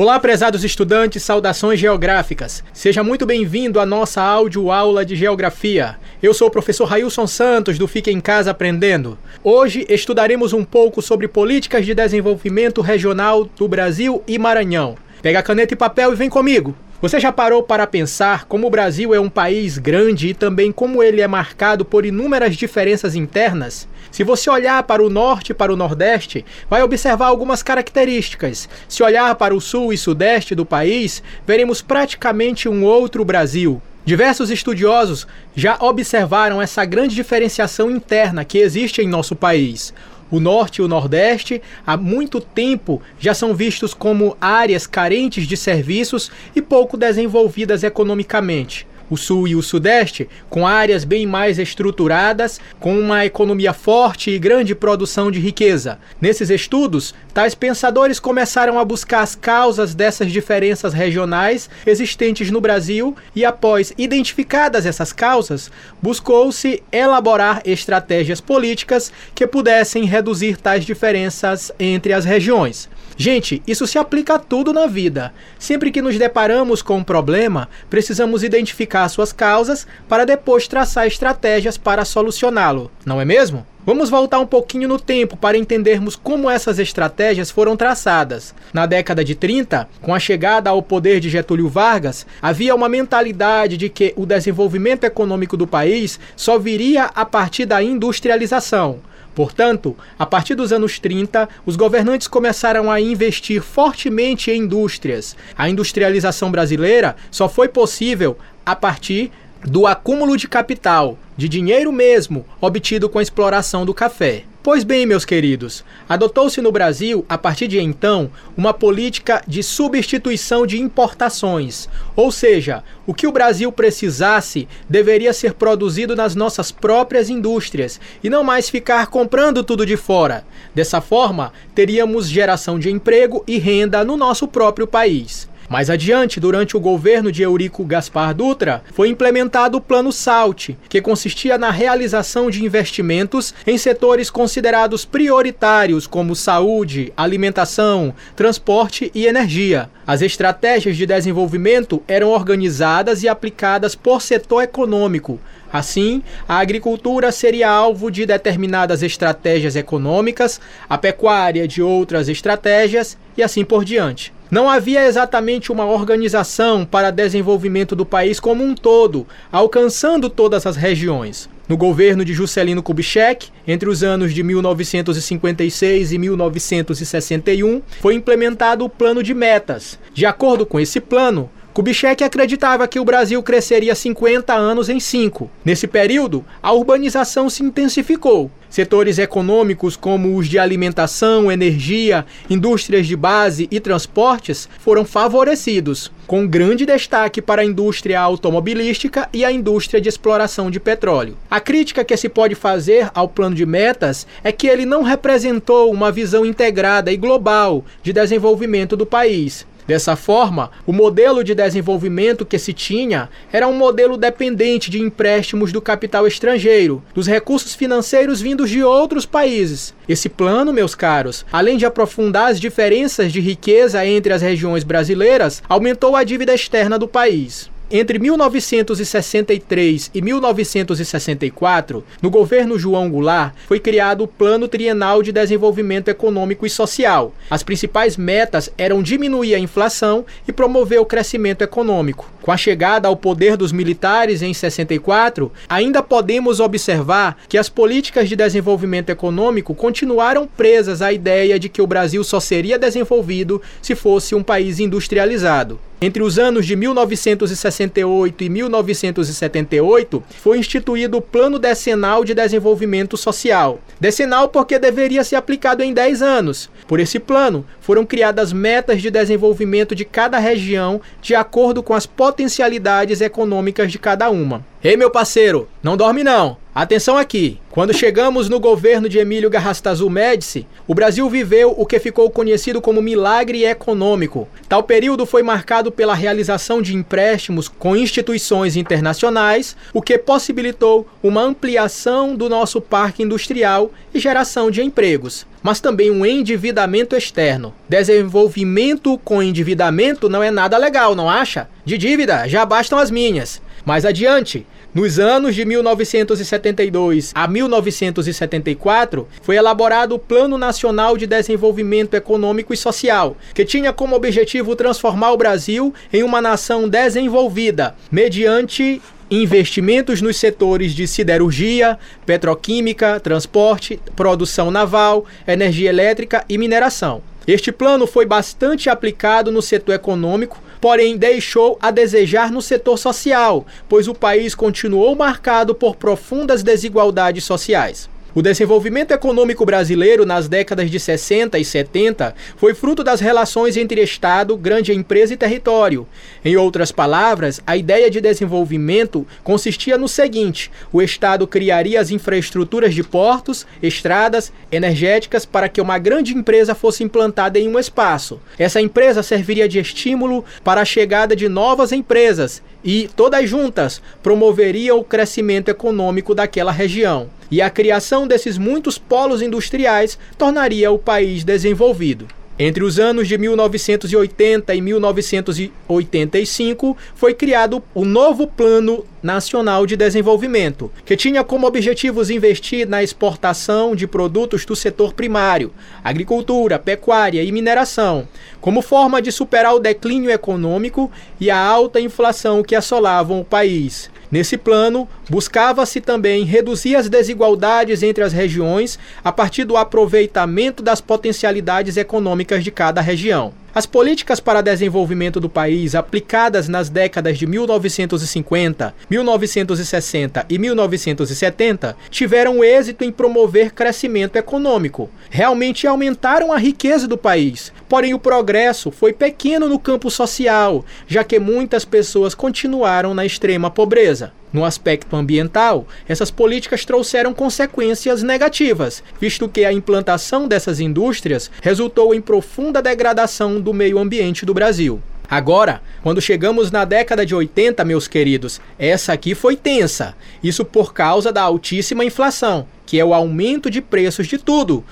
Olá, prezados estudantes, saudações geográficas. Seja muito bem-vindo à nossa aula de geografia. Eu sou o professor Railson Santos do Fique em Casa Aprendendo. Hoje estudaremos um pouco sobre políticas de desenvolvimento regional do Brasil e Maranhão. Pega caneta e papel e vem comigo. Você já parou para pensar como o Brasil é um país grande e também como ele é marcado por inúmeras diferenças internas? Se você olhar para o norte e para o nordeste, vai observar algumas características. Se olhar para o sul e sudeste do país, veremos praticamente um outro Brasil. Diversos estudiosos já observaram essa grande diferenciação interna que existe em nosso país. O Norte e o Nordeste, há muito tempo, já são vistos como áreas carentes de serviços e pouco desenvolvidas economicamente o Sul e o Sudeste, com áreas bem mais estruturadas, com uma economia forte e grande produção de riqueza. Nesses estudos, tais pensadores começaram a buscar as causas dessas diferenças regionais existentes no Brasil e, após identificadas essas causas, buscou-se elaborar estratégias políticas que pudessem reduzir tais diferenças entre as regiões. Gente, isso se aplica a tudo na vida. Sempre que nos deparamos com um problema, precisamos identificar suas causas para depois traçar estratégias para solucioná-lo, não é mesmo? Vamos voltar um pouquinho no tempo para entendermos como essas estratégias foram traçadas. Na década de 30, com a chegada ao poder de Getúlio Vargas, havia uma mentalidade de que o desenvolvimento econômico do país só viria a partir da industrialização. Portanto, a partir dos anos 30, os governantes começaram a investir fortemente em indústrias. A industrialização brasileira só foi possível a partir do acúmulo de capital, de dinheiro mesmo, obtido com a exploração do café. Pois bem, meus queridos, adotou-se no Brasil, a partir de então, uma política de substituição de importações. Ou seja, o que o Brasil precisasse deveria ser produzido nas nossas próprias indústrias e não mais ficar comprando tudo de fora. Dessa forma, teríamos geração de emprego e renda no nosso próprio país. Mais adiante, durante o governo de Eurico Gaspar Dutra, foi implementado o Plano SALT, que consistia na realização de investimentos em setores considerados prioritários como saúde, alimentação, transporte e energia. As estratégias de desenvolvimento eram organizadas e aplicadas por setor econômico, Assim, a agricultura seria alvo de determinadas estratégias econômicas, a pecuária de outras estratégias e assim por diante. Não havia exatamente uma organização para desenvolvimento do país como um todo, alcançando todas as regiões. No governo de Juscelino Kubitschek, entre os anos de 1956 e 1961, foi implementado o Plano de Metas. De acordo com esse plano, Kubitschek acreditava que o Brasil cresceria 50 anos em 5. Nesse período, a urbanização se intensificou. Setores econômicos como os de alimentação, energia, indústrias de base e transportes foram favorecidos, com grande destaque para a indústria automobilística e a indústria de exploração de petróleo. A crítica que se pode fazer ao plano de metas é que ele não representou uma visão integrada e global de desenvolvimento do país, Dessa forma, o modelo de desenvolvimento que se tinha era um modelo dependente de empréstimos do capital estrangeiro, dos recursos financeiros vindos de outros países. Esse plano, meus caros, além de aprofundar as diferenças de riqueza entre as regiões brasileiras, aumentou a dívida externa do país. Entre 1963 e 1964, no governo João Goulart, foi criado o Plano Trienal de Desenvolvimento Econômico e Social. As principais metas eram diminuir a inflação e promover o crescimento econômico. Com a chegada ao poder dos militares em 64, ainda podemos observar que as políticas de desenvolvimento econômico continuaram presas à ideia de que o Brasil só seria desenvolvido se fosse um país industrializado. Entre os anos de 1968 e 1978, foi instituído o Plano Decenal de Desenvolvimento Social. Decenal porque deveria ser aplicado em 10 anos. Por esse plano, foram criadas metas de desenvolvimento de cada região de acordo com as potencialidades econômicas de cada uma. Ei, meu parceiro, não dorme não. Atenção aqui. Quando chegamos no governo de Emílio Garrastazu Médici, o Brasil viveu o que ficou conhecido como milagre econômico. Tal período foi marcado pela realização de empréstimos com instituições internacionais, o que possibilitou uma ampliação do nosso parque industrial e geração de empregos mas também um endividamento externo. Desenvolvimento com endividamento não é nada legal, não acha? De dívida já bastam as minhas. Mais adiante, nos anos de 1972 a 1974, foi elaborado o Plano Nacional de Desenvolvimento Econômico e Social, que tinha como objetivo transformar o Brasil em uma nação desenvolvida, mediante investimentos nos setores de siderurgia, petroquímica, transporte, produção naval, energia elétrica e mineração. Este plano foi bastante aplicado no setor econômico, porém deixou a desejar no setor social, pois o país continuou marcado por profundas desigualdades sociais. O desenvolvimento econômico brasileiro nas décadas de 60 e 70 foi fruto das relações entre Estado, grande empresa e território. Em outras palavras, a ideia de desenvolvimento consistia no seguinte: o Estado criaria as infraestruturas de portos, estradas, energéticas para que uma grande empresa fosse implantada em um espaço. Essa empresa serviria de estímulo para a chegada de novas empresas e, todas juntas, promoveriam o crescimento econômico daquela região. E a criação desses muitos polos industriais tornaria o país desenvolvido. Entre os anos de 1980 e 1985, foi criado o novo Plano Nacional de Desenvolvimento, que tinha como objetivos investir na exportação de produtos do setor primário, agricultura, pecuária e mineração, como forma de superar o declínio econômico e a alta inflação que assolavam o país. Nesse plano, buscava-se também reduzir as desigualdades entre as regiões a partir do aproveitamento das potencialidades econômicas de cada região. As políticas para desenvolvimento do país aplicadas nas décadas de 1950, 1960 e 1970 tiveram êxito em promover crescimento econômico. Realmente aumentaram a riqueza do país. Porém, o progresso foi pequeno no campo social, já que muitas pessoas continuaram na extrema pobreza. No aspecto ambiental, essas políticas trouxeram consequências negativas, visto que a implantação dessas indústrias resultou em profunda degradação do meio ambiente do Brasil. Agora, quando chegamos na década de 80, meus queridos, essa aqui foi tensa. Isso por causa da altíssima inflação, que é o aumento de preços de tudo,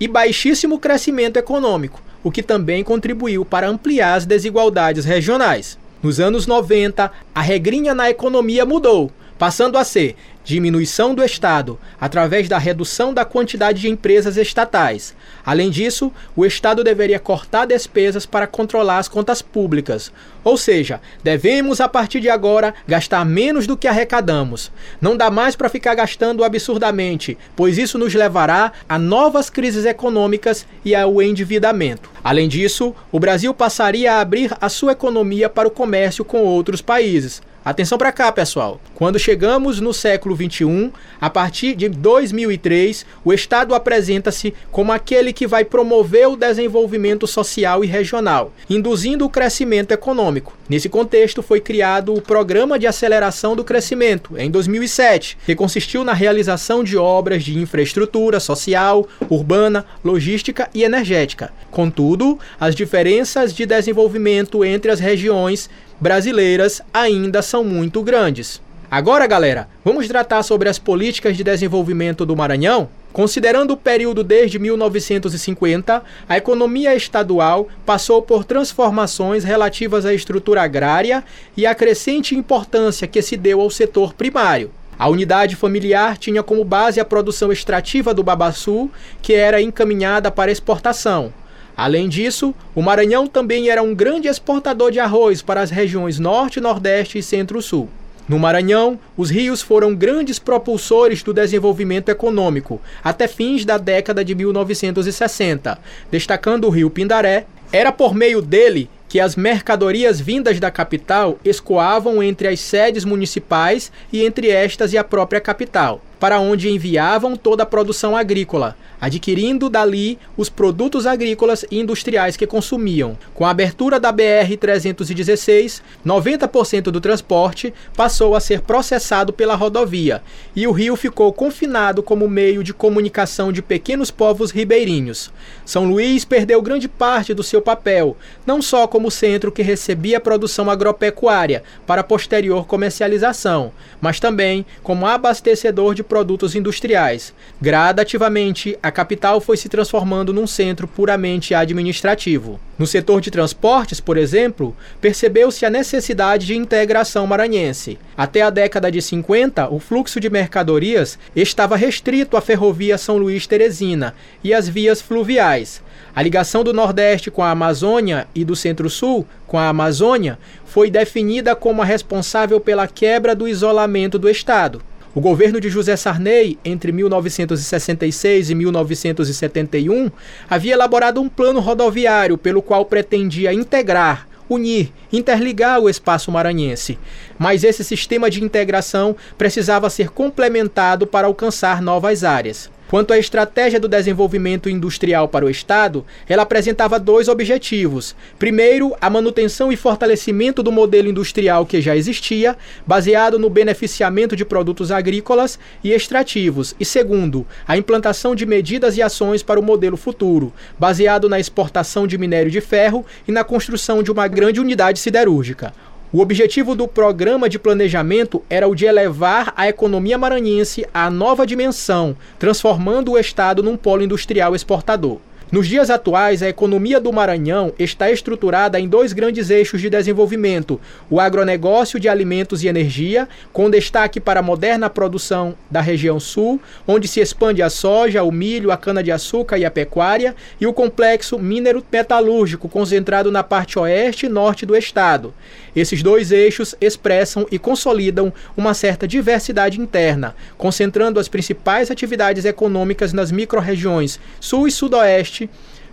e baixíssimo crescimento econômico, o que também contribuiu para ampliar as desigualdades regionais. Nos anos 90, a regrinha na economia mudou, passando a ser diminuição do Estado através da redução da quantidade de empresas estatais. Além disso, o Estado deveria cortar despesas para controlar as contas públicas. Ou seja, devemos a partir de agora gastar menos do que arrecadamos. Não dá mais para ficar gastando absurdamente, pois isso nos levará a novas crises econômicas e ao endividamento. Além disso, o Brasil passaria a abrir a sua economia para o comércio com outros países. Atenção para cá, pessoal. Quando chegamos no século 21, a partir de 2003, o Estado apresenta-se como aquele que vai promover o desenvolvimento social e regional, induzindo o crescimento econômico. Nesse contexto, foi criado o Programa de Aceleração do Crescimento, em 2007, que consistiu na realização de obras de infraestrutura social, urbana, logística e energética. Contudo, as diferenças de desenvolvimento entre as regiões brasileiras ainda são muito grandes. Agora, galera, vamos tratar sobre as políticas de desenvolvimento do Maranhão? Considerando o período desde 1950, a economia estadual passou por transformações relativas à estrutura agrária e à crescente importância que se deu ao setor primário. A unidade familiar tinha como base a produção extrativa do babaçu, que era encaminhada para exportação. Além disso, o Maranhão também era um grande exportador de arroz para as regiões Norte, Nordeste e Centro-Sul. No Maranhão, os rios foram grandes propulsores do desenvolvimento econômico até fins da década de 1960, destacando o rio Pindaré. Era por meio dele que as mercadorias vindas da capital escoavam entre as sedes municipais e entre estas e a própria capital. para onde enviavam toda a produção agrícola, adquirindo dali os produtos agrícolas e industriais que consumiam. Com a abertura da BR-316, 90% do transporte passou a ser processado pela rodovia e o rio ficou confinado como meio de comunicação de pequenos povos ribeirinhos. São Luís perdeu grande parte do seu papel, não só como centro que recebia produção agropecuária para posterior comercialização, mas também como abastecedor de produtos industriais. Gradativamente, a capital foi se transformando num centro puramente administrativo. No setor de transportes, por exemplo, percebeu-se a necessidade de integração maranhense. Até a década de 50, o fluxo de mercadorias estava restrito à ferrovia São Luís Teresina e às vias fluviais. A ligação do Nordeste com a Amazônia e do Centro-Sul com a Amazônia foi definida como a responsável pela quebra do isolamento do Estado. O governo de José Sarney, entre 1966 e 1971, havia elaborado um plano rodoviário pelo qual pretendia integrar unir, interligar o espaço maranhense. Mas esse sistema de integração precisava ser complementado para alcançar novas áreas. Quanto à estratégia do desenvolvimento industrial para o Estado, ela apresentava dois objetivos. Primeiro, a manutenção e fortalecimento do modelo industrial que já existia, baseado no beneficiamento de produtos agrícolas e extrativos. E segundo, a implantação de medidas e ações para o modelo futuro, baseado na exportação de minério de ferro e na construção de uma grande unidade siderúrgica. O objetivo do programa de planejamento era o de elevar a economia maranhense à nova dimensão, transformando o estado num polo industrial exportador. Nos dias atuais, a economia do Maranhão está estruturada em dois grandes eixos de desenvolvimento: o agronegócio de alimentos e energia, com destaque para a moderna produção da região sul, onde se expande a soja, o milho, a cana-de-açúcar e a pecuária, e o complexo minero-metalúrgico, concentrado na parte oeste e norte do estado. Esses dois eixos expressam e consolidam uma certa diversidade interna, concentrando as principais atividades econômicas nas microrregiões sul e sudoeste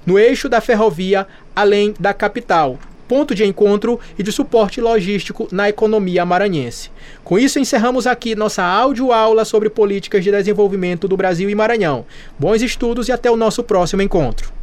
no eixo da ferrovia, além da capital, ponto de encontro e de suporte logístico na economia maranhense. Com isso, encerramos aqui nossa áudio-aula sobre políticas de desenvolvimento do Brasil e Maranhão. Bons estudos e até o nosso próximo encontro.